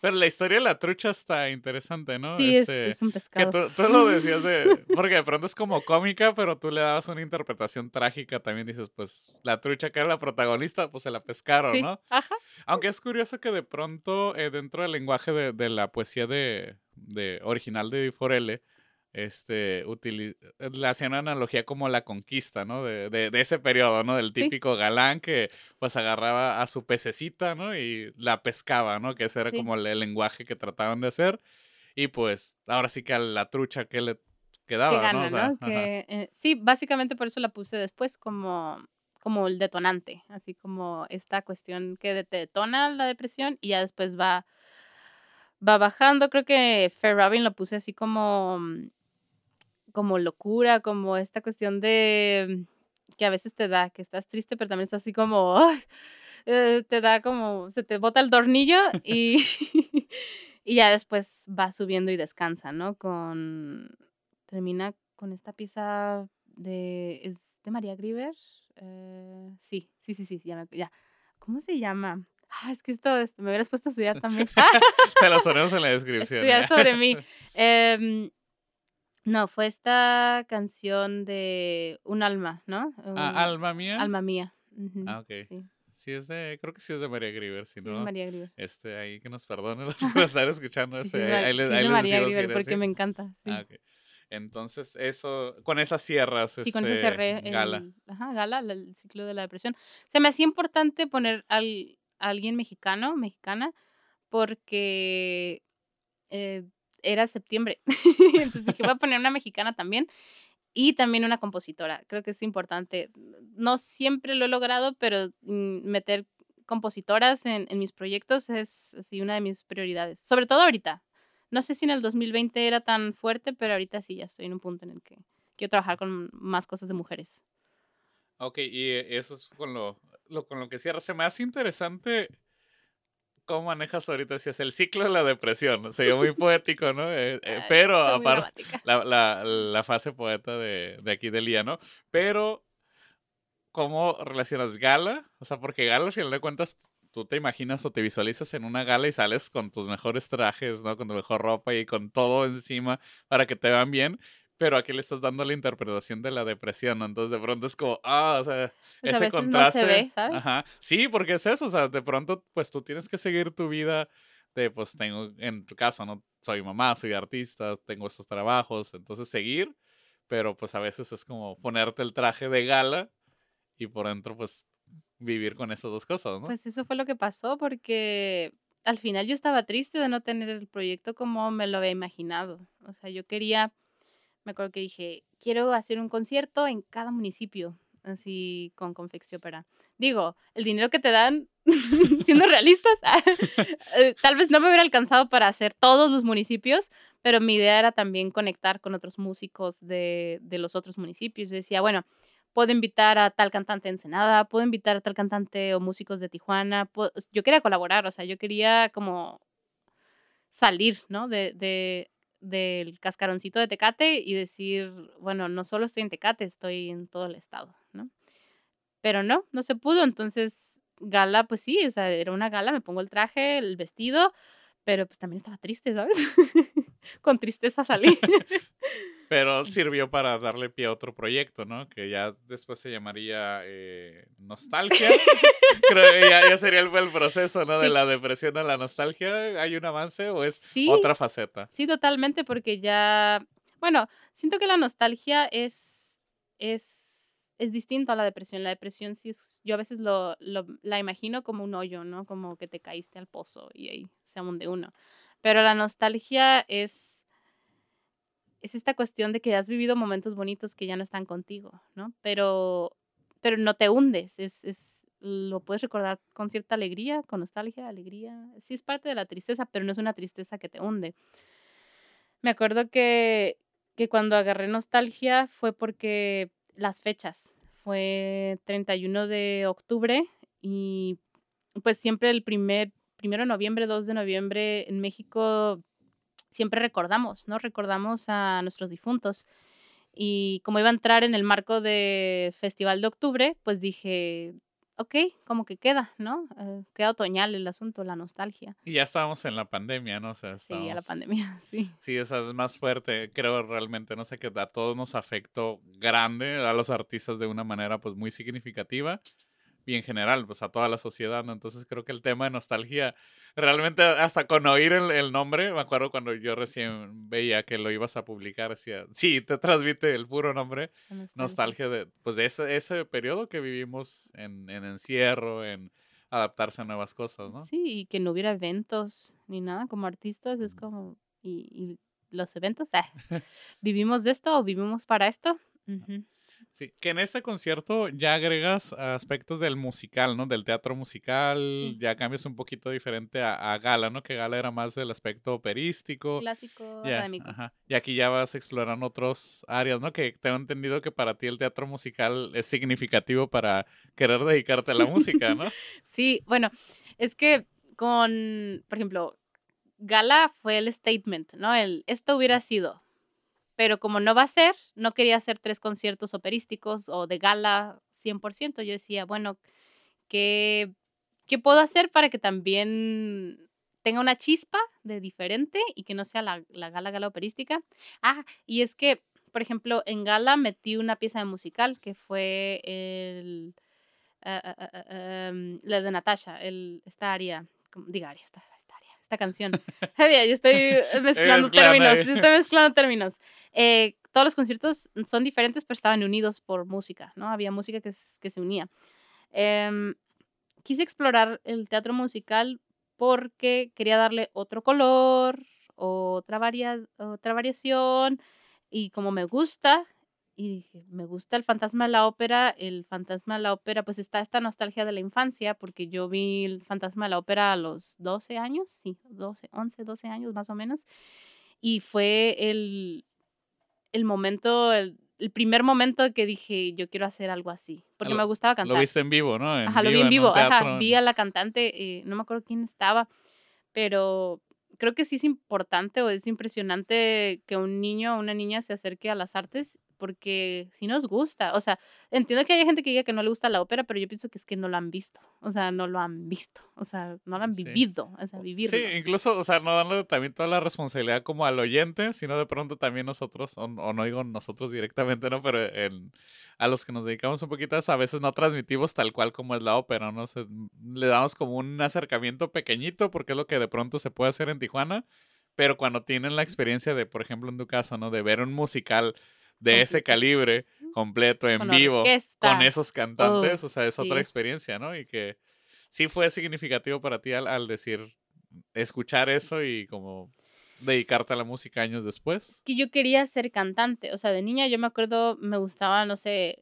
Pero la historia de la trucha está interesante, ¿no? Sí, es, Este, es un Que pescado. tú, tú lo decías de... Porque de pronto es como cómica, pero tú le dabas una interpretación trágica. También dices, pues, la trucha que era la protagonista, pues se la pescaron, Sí, ¿no? Ajá. Aunque es curioso que de pronto, eh, dentro del lenguaje de, de la poesía de, de original de Di Forelle, este, eh, le hacían analogía como la conquista, ¿no? De, de, de ese periodo, ¿no? Del Sí. típico galán que pues agarraba a su pececita, ¿no? Y la pescaba, ¿no? Que ese era Sí. como el, el lenguaje que trataban de hacer. Y pues, ahora sí que a la trucha que le quedaba, que gana, ¿no? ¿no? O sea, ajá. Que, eh, sí, básicamente por eso la puse después como, como el detonante, así como esta cuestión que te detona la depresión y ya después va, va bajando. Creo que Fair Robin lo puse así como, como locura, como esta cuestión de mm, que a veces te da, que estás triste, pero también estás así como, eh, te da como, se te bota el tornillo y, y ya después va subiendo y descansa, ¿no? Con, termina con esta pieza de, ¿es de María Grieber? Eh, sí, sí, sí, sí, ya, me- ya. ¿Cómo se llama? Ah, es que esto, esto- me hubieras puesto a estudiar también. Te lo ponemos en la descripción. estudiar sobre mí. Em, no, fue esta canción de Un alma, ¿no? Un- Ah, Alma mía. Alma mía. Ah, ok. Sí, Sí, es de, creo que sí es de María Grieber, si sí, no, María Grieber. este, ahí que nos perdonen los que lo están escuchando, Sí, este, Mar- ahí les, ahí les María Grieber, porque me encanta. Ah, ok. Entonces, eso, con esa cierras, Sí, con eso este, cerré Gala. el, ajá, Gala, la- el ciclo de la depresión. Se me hacía importante poner al, a alguien mexicano, mexicana, porque eh, era septiembre. Entonces dije, voy a poner una mexicana también y también una compositora. Creo que es importante. No siempre lo he logrado, pero mm, meter compositoras en, en mis proyectos es así una de mis prioridades. Sobre todo ahorita. No sé si en el 2020 era tan fuerte, pero ahorita sí ya estoy en un punto en el que quiero trabajar con más cosas de mujeres. Ok, y eso es con lo, con lo que cierras. Se me hace interesante cómo manejas ahorita, si es el ciclo de la depresión. Se ve muy poético, ¿no? Eh, eh, pero aparte, la, la, la fase poeta de, de aquí de Lía, ¿no? Pero, ¿cómo relacionas gala? O sea, porque gala, al final de cuentas, tú te imaginas o te visualizas en una gala y sales con tus mejores trajes, ¿no? Con tu mejor ropa y con todo encima para que te vean bien. Pero aquí le estás dando la interpretación de la depresión, ¿no? Entonces de pronto es como, ah, o sea, Pues a ese veces contraste. no se ve, ¿sabes? Ajá. Sí, porque es eso, o sea, de pronto, pues tú tienes que seguir tu vida de, pues tengo, en tu caso, ¿no? Soy mamá, soy artista, tengo estos trabajos, entonces seguir, pero pues a veces es como ponerte el traje de gala y por dentro, pues vivir con esas dos cosas, ¿no? Pues eso fue lo que pasó porque al final yo estaba triste de no tener el proyecto como me lo había imaginado. O sea, yo quería, me acuerdo que dije, quiero hacer un concierto en cada municipio, así con Confexiópera. Digo, el dinero que te dan, siendo realistas, eh, tal vez no me hubiera alcanzado para hacer todos los municipios, pero mi idea era también conectar con otros músicos de, de los otros municipios. Yo decía, bueno, puedo invitar a tal cantante de Ensenada, puedo invitar a tal cantante o músicos de Tijuana. puedo- yo quería colaborar, o sea, yo quería como salir, ¿no? De, de- del cascaroncito de Tecate y decir, bueno, no solo estoy en Tecate, estoy en todo el estado, ¿no? Pero no, no se pudo, entonces gala, pues sí, o sea, era una gala, me pongo el traje, el vestido, pero pues también estaba triste, ¿sabes? Con tristeza salí. Pero sirvió para darle pie a otro proyecto, ¿no? Que ya después se llamaría eh, Nostalgia. Creo que ya, ya sería el, el proceso, ¿no? De la depresión a la nostalgia. ¿Hay un avance o es Sí. otra faceta? Sí, totalmente, porque ya, bueno, siento que la nostalgia es, es, es distinto a la depresión. La depresión sí es, yo a veces lo, lo- la imagino como un hoyo, ¿no? Como que te caíste al pozo y ahí se hunde uno. Pero la nostalgia es, es esta cuestión de que has vivido momentos bonitos que ya no están contigo, ¿no? Pero, pero no te hundes, es, es, lo puedes recordar con cierta alegría, con nostalgia, alegría. Sí es parte de la tristeza, pero no es una tristeza que te hunde. Me acuerdo que, que cuando agarré nostalgia fue porque las fechas. Fue 31 de octubre y pues siempre el primer, primero de noviembre, 2 de noviembre en México siempre recordamos, ¿no? Recordamos a nuestros difuntos. Y como iba a entrar en el marco de Festival de Octubre, pues dije, ok, como que queda, ¿no? Eh, queda otoñal el asunto, la nostalgia. Y ya estábamos en la pandemia, ¿no? O sea, Sí, a la estábamos- pandemia, sí. Sí, esa es más fuerte, creo realmente, no sé, que a todos nos afectó grande, a los artistas de una manera pues muy significativa y en general pues a toda la sociedad, ¿no? Entonces creo que el tema de nostalgia, realmente hasta con oír el, el nombre, me acuerdo cuando yo recién veía que lo ibas a publicar, decía, sí, te transmite el puro nombre, la nostalgia de pues de ese, ese periodo que vivimos en, en encierro, en adaptarse a nuevas cosas, ¿no? Sí, y que no hubiera eventos ni nada como artistas, es como, y, y los eventos, ah, ¿vivimos de esto o vivimos para esto? Ujú. Sí, que en este concierto ya agregas aspectos del musical, ¿no? Del teatro musical, Sí. ya cambias un poquito diferente a, a Gala, ¿no? Que Gala era más del aspecto operístico. Clásico Ya, académico. ajá. Y aquí ya vas explorando otros áreas, ¿no? Que tengo entendido que para ti el teatro musical es significativo para querer dedicarte a la música, ¿no? Sí, bueno, es que con, por ejemplo, Gala fue el statement, ¿no? El, esto hubiera sido, pero como no va a ser, no quería hacer tres conciertos operísticos o de gala 100%. Yo decía, bueno, ¿qué, qué puedo hacer para que también tenga una chispa de diferente y que no sea la, la gala gala operística? Ah, y es que, por ejemplo, en gala metí una pieza de musical que fue el... ah, ah, ah, em, la de Natasha, el, esta como- diga aria, esta, esta canción. Ya, yo estoy mezclando términos, estoy mezclando términos. Eh, todos los conciertos son diferentes, pero estaban unidos por música, ¿no? Había música que, que se unía. Em, quise explorar el teatro musical porque quería darle otro color, otra, varia- otra variación, y como me gusta, y dije, me gusta el fantasma de la ópera, el fantasma de la ópera, pues está esta nostalgia de la infancia, porque yo vi el fantasma de la ópera a los 12 años, sí, 12, 11, 12 años más o menos, y fue el, el momento, el, el primer momento que dije, yo quiero hacer algo así, porque Lo- me gustaba cantar. Lo viste en vivo, ¿no? En Ajá, lo vi en vivo, ajá, teatro, vi a la cantante, eh, no me acuerdo quién estaba, pero creo que sí es importante o es impresionante que un niño o una niña se acerque a las artes porque sí nos gusta, o sea, entiendo que hay gente que diga que no le gusta la ópera, pero yo pienso que es que no lo han visto, o sea, no lo han visto, o sea, no lo han Sí. vivido, o sea, vivirlo. Sí, incluso, o sea, no darle también toda la responsabilidad como al oyente, sino de pronto también nosotros, o, o no digo nosotros directamente, ¿no? Pero en- a los que nos dedicamos un poquito a eso, a veces no transmitimos tal cual como es la ópera, ¿no? O sea, le damos como un acercamiento pequeñito porque es lo que de pronto se puede hacer en Tijuana, pero cuando tienen la experiencia de, por ejemplo, en tu caso, ¿no? De ver un musical de ese calibre, completo, en Con vivo, orquesta. con esos cantantes, Uf, o sea, es otra experiencia, ¿no? Y que sí fue significativo para ti al, al decir, escuchar eso y como dedicarte a la música años después. Es que yo quería ser cantante, o sea, de niña yo me acuerdo, me gustaba, no sé,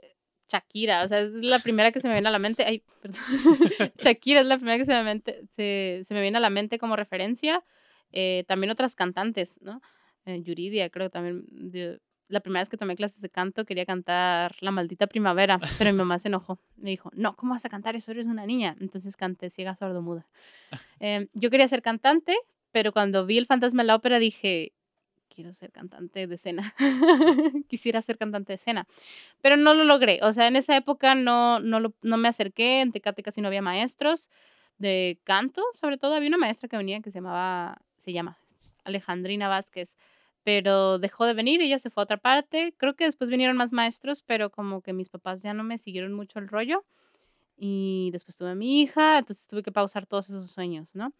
Shakira, o sea, es la primera que se me viene a la mente, ay, perdón, Shakira es la primera que se me, mente- se, se me viene a la mente como referencia, Eh, también otras cantantes, ¿no? Eh, Yuridia, creo que también, de- la primera vez que tomé clases de canto quería cantar La Maldita Primavera, pero mi mamá se enojó, me dijo, no, ¿cómo vas a cantar eso? Eres una niña, entonces canté Ciega Sordomuda. Eh, yo quería ser cantante, pero cuando vi El Fantasma de la Ópera dije, quiero ser cantante de escena. Quisiera ser cantante de escena. Pero no lo logré. O sea, en esa época no, no, lo- no me acerqué. En Tecate casi no había maestros de canto. Sobre todo había una maestra que venía que se llamaba, se llama Alejandrina Vázquez. Pero dejó de venir, ella se fue a otra parte. Creo que después vinieron más maestros, pero como que mis papás ya no me siguieron mucho el rollo. Y después tuve a mi hija, entonces tuve que pausar todos esos sueños, ¿no?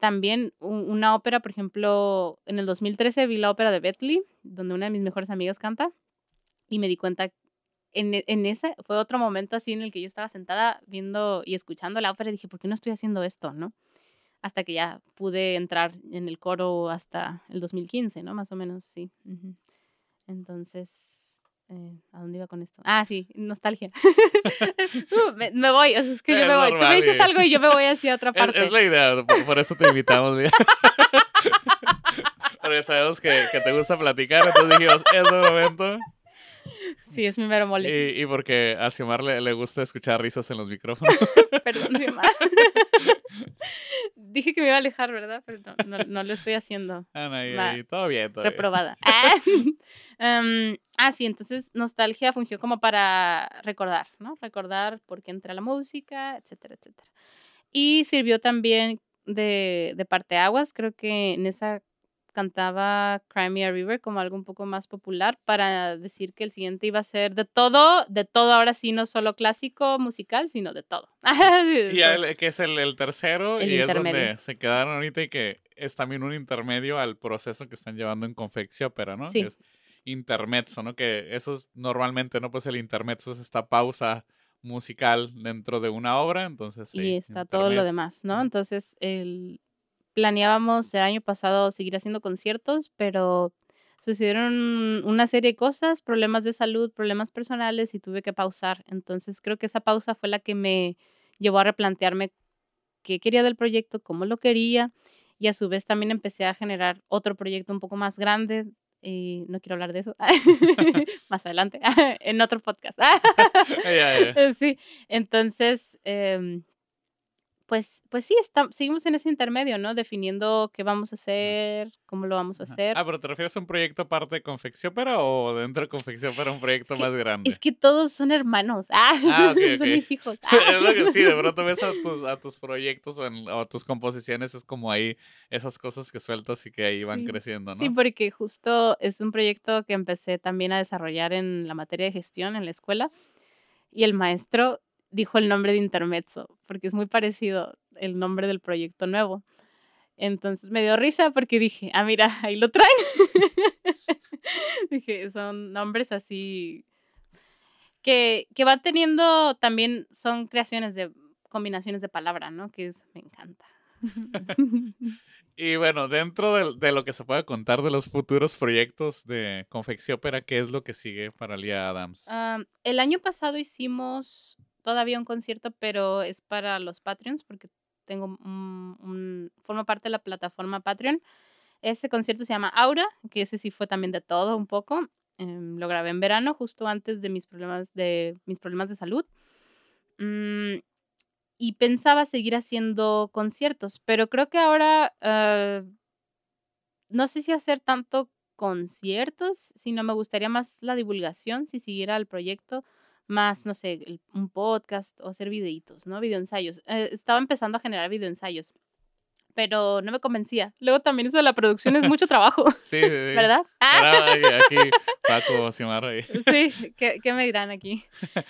también una ópera, por ejemplo, en el 2013 vi la ópera de Bentley, donde una de mis mejores amigas canta, y me di cuenta, en, e- en ese fue otro momento así en el que yo estaba sentada viendo y escuchando la ópera y dije, ¿por qué no estoy haciendo esto, no? Hasta que ya pude entrar en el coro hasta el 2015, ¿no? Más o menos, sí. Entonces, eh, ¿a dónde iba con esto? Ah, sí, nostalgia. Uh, me, me voy, o sea, es que yo me voy. Tú normal, me dices algo y yo me voy hacia otra parte. es la idea, por, por eso te invitamos. Porque sabemos que, que te gusta platicar, entonces dijimos, es el momento. Sí, es mi mero mole. Y, y porque a Xiomar le, le gusta escuchar risas en los micrófonos. Perdón, Xiomar. Dije que me iba a alejar, ¿verdad? Pero no, no, no lo estoy haciendo. Ana, y, Va. y todo bien, todo bien. Reprobada. Ah, Em, ah, sí, entonces nostalgia fungió como para recordar, ¿no? Recordar por qué entré a la música, etcétera, etcétera. Y sirvió también de, de parteaguas, creo que en esa cantaba Crimea River como algo un poco más popular para decir que el siguiente iba a ser de todo, de todo ahora sí, no solo clásico musical, sino de todo. Y el- que es el, el tercero El y es donde se quedaron ahorita y que es también un intermedio al proceso que están llevando en Confecciópera, ¿no? Sí. Que es intermezzo, ¿no? Que eso es normalmente, ¿no? Pues el intermezzo es esta pausa musical dentro de una obra, entonces sí, y está todo lo demás, ¿no? Entonces, el, planeábamos el año pasado seguir haciendo conciertos, pero sucedieron una serie de cosas, problemas de salud, problemas personales y tuve que pausar. Entonces, creo que esa pausa fue la que me llevó a replantearme qué quería del proyecto, cómo lo quería y a su vez también empecé a generar otro proyecto un poco más grande. Y no quiero hablar de eso más adelante en otro podcast. Eh, Sí, entonces, em, pues, pues sí, está- seguimos en ese intermedio, ¿no? Definiendo qué vamos a hacer, cómo lo vamos a hacer. Ah, pero ¿te refieres a un proyecto aparte de Confecciópera o dentro de Confecciópera un proyecto que- más grande? Es que todos son hermanos. Ah, Ah, ok, son ok. mis hijos. Ah. es lo que sí, de pronto ves a tus, a tus proyectos o, en- o a tus composiciones, es como ahí esas cosas que sueltas y que ahí van Sí. creciendo, ¿no? Sí, porque justo es un proyecto que empecé también a desarrollar en la materia de gestión en la escuela y el maestro dijo el nombre de Intermezzo, porque es muy parecido el nombre del proyecto nuevo. Entonces me dio risa porque dije, ah, mira, ahí lo traen. dije, son nombres así que, que va teniendo también, son creaciones de combinaciones de palabra, ¿no? Que es, me encanta. Y bueno, dentro de, de lo que se puede contar de los futuros proyectos de Confecciópera, ¿qué es lo que sigue para Lía Adams? Ah, el año pasado hicimos todavía un concierto, pero es para los Patreons, porque tengo un, formo parte de la plataforma Patreon. Ese concierto se llama Aura, que ese sí fue también de todo un poco. Em, lo grabé en verano, justo antes de mis problemas de, mis problemas de salud. Mm, y pensaba seguir haciendo conciertos, pero creo que ahora ah, no sé si hacer tanto conciertos, sino me gustaría más la divulgación, si siguiera el proyecto, más, no sé, el- un podcast o hacer videitos, ¿no? Videoensayos. Eh, estaba empezando a generar videoensayos, pero no me convencía. Luego también eso de la producción es mucho trabajo, Sí, sí, sí. ¿verdad? Ah, aquí, Paco Xiomara ahí. sí, ¿qué, qué me dirán aquí?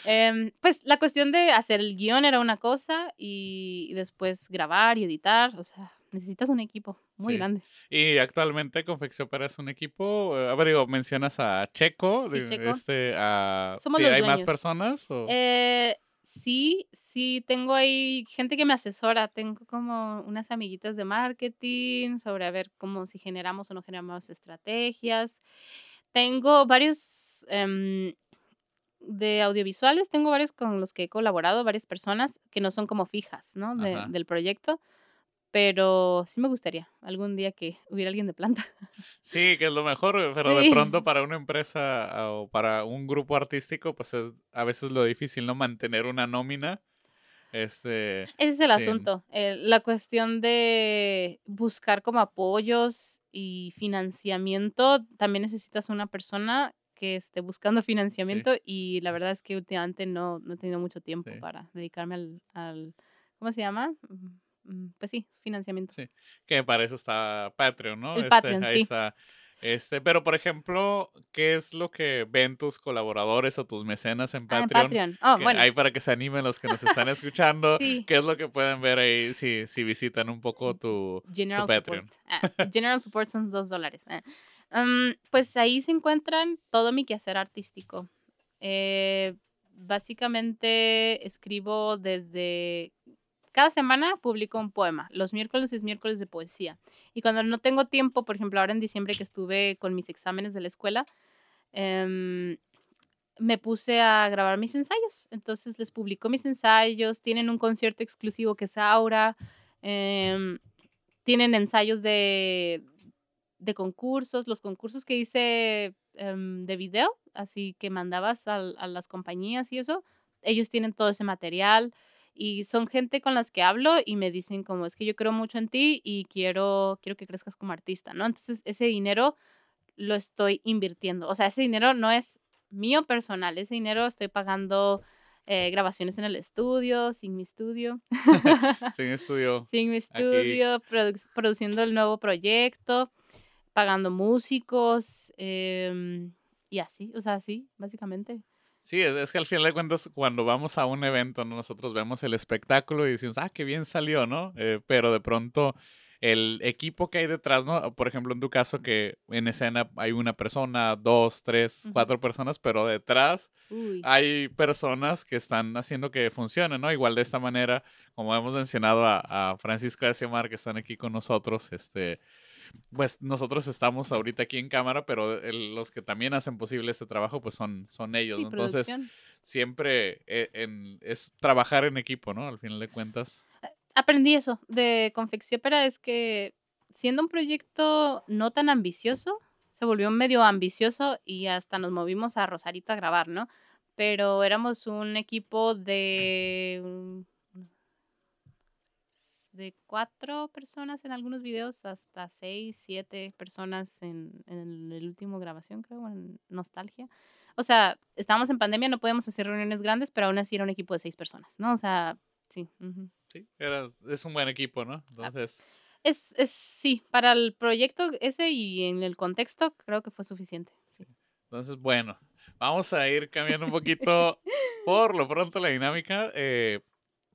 Em, pues la cuestión de hacer el guion era una cosa y después grabar y editar, o sea, necesitas un equipo muy Sí. grande. Y actualmente Confecciópera es un equipo. eh, A ver, digo, mencionas a Checo. Sí, Checo. Este, a, Somos ¿sí los ¿Hay más dueños. personas? O? Eh, sí, sí, tengo ahí gente que me asesora. Tengo como unas amiguitas de marketing sobre a ver cómo si generamos o no generamos estrategias. Tengo varios em, de audiovisuales, tengo varios con los que he colaborado, varias personas que no son como fijas, ¿no? De- del proyecto. Pero sí me gustaría algún día que hubiera alguien de planta. Sí, que es lo mejor, pero de pronto para una empresa ah, o para un grupo artístico, pues es a veces lo difícil, ¿no? Mantener una nómina. Este, Ese es el Sí. asunto. eh, la cuestión de buscar como apoyos y financiamiento, también necesitas una persona que esté buscando financiamiento y la verdad es que últimamente no, no he tenido mucho tiempo para dedicarme al, al- ¿cómo se llama? Mm, mm, Pues sí, financiamiento. Sí. que para eso está Patreon, ¿no? El Este, Patreon, ahí sí. está. Este, pero por ejemplo, ¿qué es lo que ven tus colaboradores o tus mecenas en Ah, en Patreon? Patreon. Oh, bueno. Ahí para que se animen los que nos están escuchando. Sí. ¿Qué es lo que pueden ver ahí si, si visitan un poco tu... General Patreon. Support. Ah, General Support son dos dólares. ah. Um, pues ahí se encuentran todo mi quehacer artístico. Eh, básicamente escribo desde... Cada semana publico un poema. Los miércoles es miércoles de poesía. Y cuando no tengo tiempo, por ejemplo, ahora en diciembre que estuve con mis exámenes de la escuela, em, me puse a grabar mis ensayos. Entonces les publico mis ensayos. Tienen un concierto exclusivo que es Aura. em, tienen ensayos de, de concursos. Los concursos que hice em, de video así que mandabas al- a, las compañías y eso, ellos tienen todo ese material y son gente con las que hablo y me dicen como es que yo creo mucho en ti y quiero, quiero que crezcas como artista, ¿no? Entonces ese dinero lo estoy invirtiendo. O sea, ese dinero no es mío personal, ese dinero estoy pagando eh, grabaciones en el estudio, sin mi estudio. Sí, estudio. Sin mi estudio, produ- produciendo el nuevo proyecto, pagando músicos em, y así, o sea, así, básicamente. Sí, es, que al final de cuentas, cuando vamos a un evento, ¿no? nosotros vemos el espectáculo y decimos, ah, qué bien salió, ¿no? Eh, pero de pronto el equipo que hay detrás, ¿no? Por ejemplo, en tu caso, que en escena hay una persona, dos, tres, cuatro personas, pero detrás Uy. hay personas que están haciendo que funcione, ¿no? Igual de esta manera, como hemos mencionado a, a Francisco a Xiomara, que están aquí con nosotros, este, pues nosotros estamos ahorita aquí en cámara, pero el- los que también hacen posible este trabajo, pues son, son ellos, Sí, ¿no? Entonces, siempre eh, en- es trabajar en equipo, ¿no? Al final de cuentas. Aprendí eso de Confexiópera, es que siendo un proyecto no tan ambicioso, se volvió medio ambicioso y hasta nos movimos a Rosarito a grabar, ¿no? Pero éramos un equipo de de cuatro personas en algunos videos, hasta seis, siete personas en, en el último grabación, creo, en Nostalgia. O sea, estábamos en pandemia, no podíamos hacer reuniones grandes, pero aún así era un equipo de seis personas, ¿no? O sea, sí. ujú. Sí, era, es un buen equipo, ¿no? Entonces, Es, es, sí, para el proyecto ese y en el contexto creo que fue suficiente. Sí. entonces bueno, vamos a ir cambiando un poquito por lo pronto la dinámica. eh,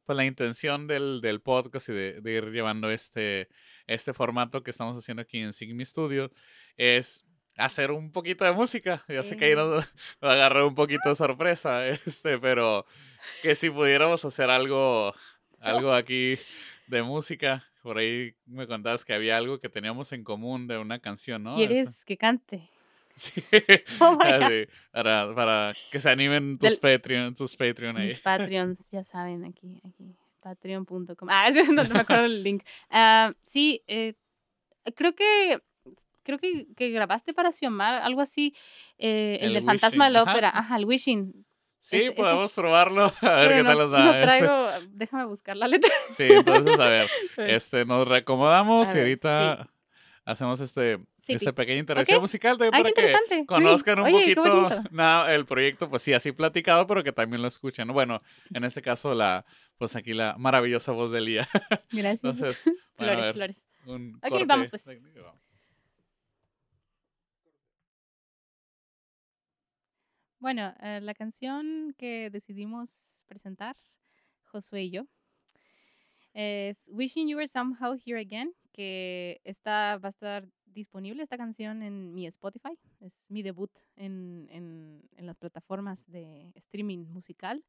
pues la intención del, del podcast y de, de ir llevando este, este formato que estamos haciendo aquí en Sigmi Studio es hacer un poquito de música. Yo sé que ahí nos, nos agarró un poquito de sorpresa, este, pero que si pudiéramos hacer algo, algo aquí de música. Por ahí me contabas que había algo que teníamos en común de una canción, ¿no? Esa- ¿Quieres que cante? Sí. Oh. Así, para, para que se animen tus Del- Patreon, tus Patreon ahí. Mis Patreons, ya saben, aquí, aquí, patreon.com. Ah, no, no me acuerdo el link. Ah, sí, eh, creo que creo que, que grabaste para Xiomar, algo así, eh, el, El del fantasma de la ópera, ajá, el Wishing. Sí, ese- podemos probarlo. A ver Pero qué no, tal nos no da. Traigo, déjame buscar la letra. Sí, entonces, a ver, este, nos reacomodamos A y ver, ahorita hacemos este, Sí, esta pequeña intervención musical también Ay, para que conozcan un oye, poquito el proyecto, pues sí, así platicado, pero que también lo escuchen. Bueno, en este caso, la, pues aquí la maravillosa voz de Lía. Gracias. Entonces, bueno, a flores, ver, flores. un Ok, corte vamos, pues. Bueno, eh, la canción que decidimos presentar, Josué y yo, es Wishing You Were Somehow Here Again, que está, va a estar disponible esta canción en mi Spotify. Es mi debut en, en, en las plataformas de streaming musical.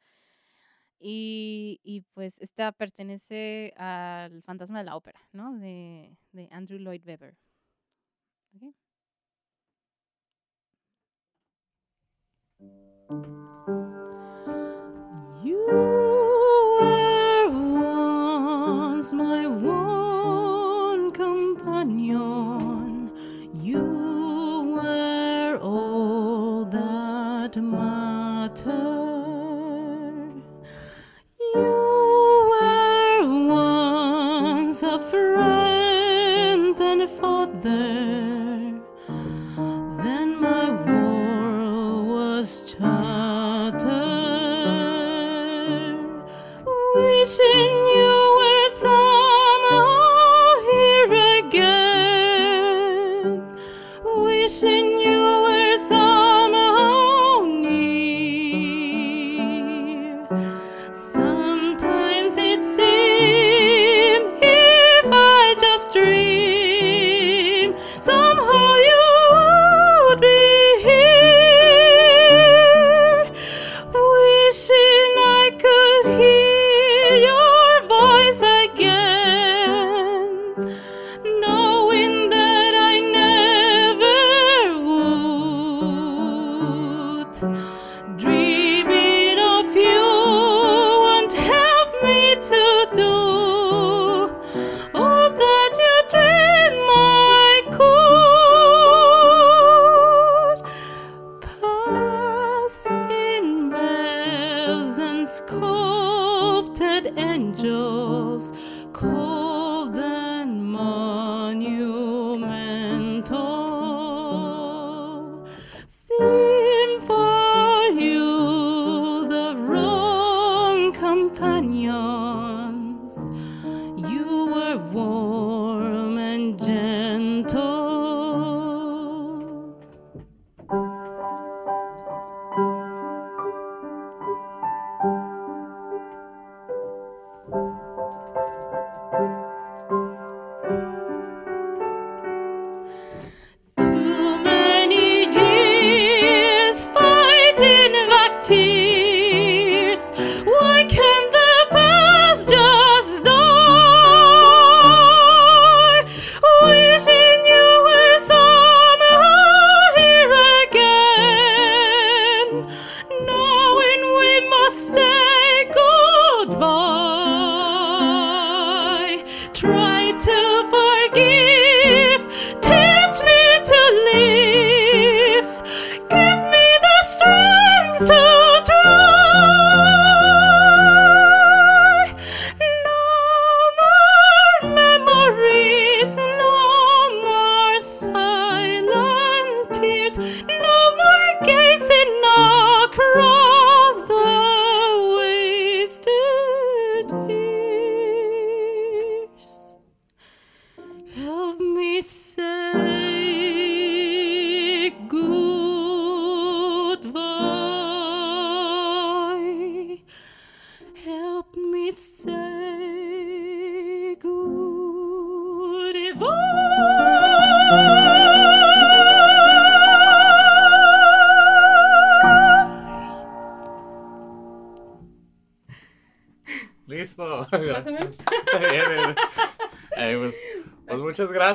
Y, y, pues esta pertenece al Fantasma de la Ópera, ¿no? De, de Andrew Lloyd Webber. Ok. You were once my one companion. You were all that mattered.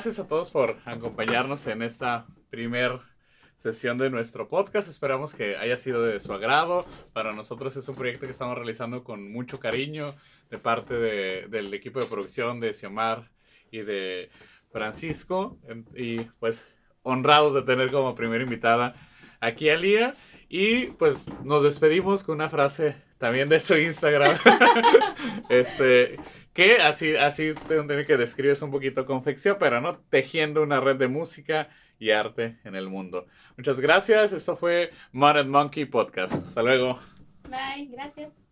Gracias a todos por acompañarnos en esta primer sesión de nuestro podcast. Esperamos que haya sido de su agrado. Para nosotros es un proyecto que estamos realizando con mucho cariño de parte de- del equipo de producción de Xiomar y de Francisco. Y pues honrados de tener como primera invitada aquí a Lía. Y pues nos despedimos con una frase también de su Instagram. este, que así, así tengo que describes un poquito confección, pero no tejiendo una red de música y arte en el mundo. Muchas gracias. Esto fue Monet Monkey Podcast. Hasta luego. Bye, gracias.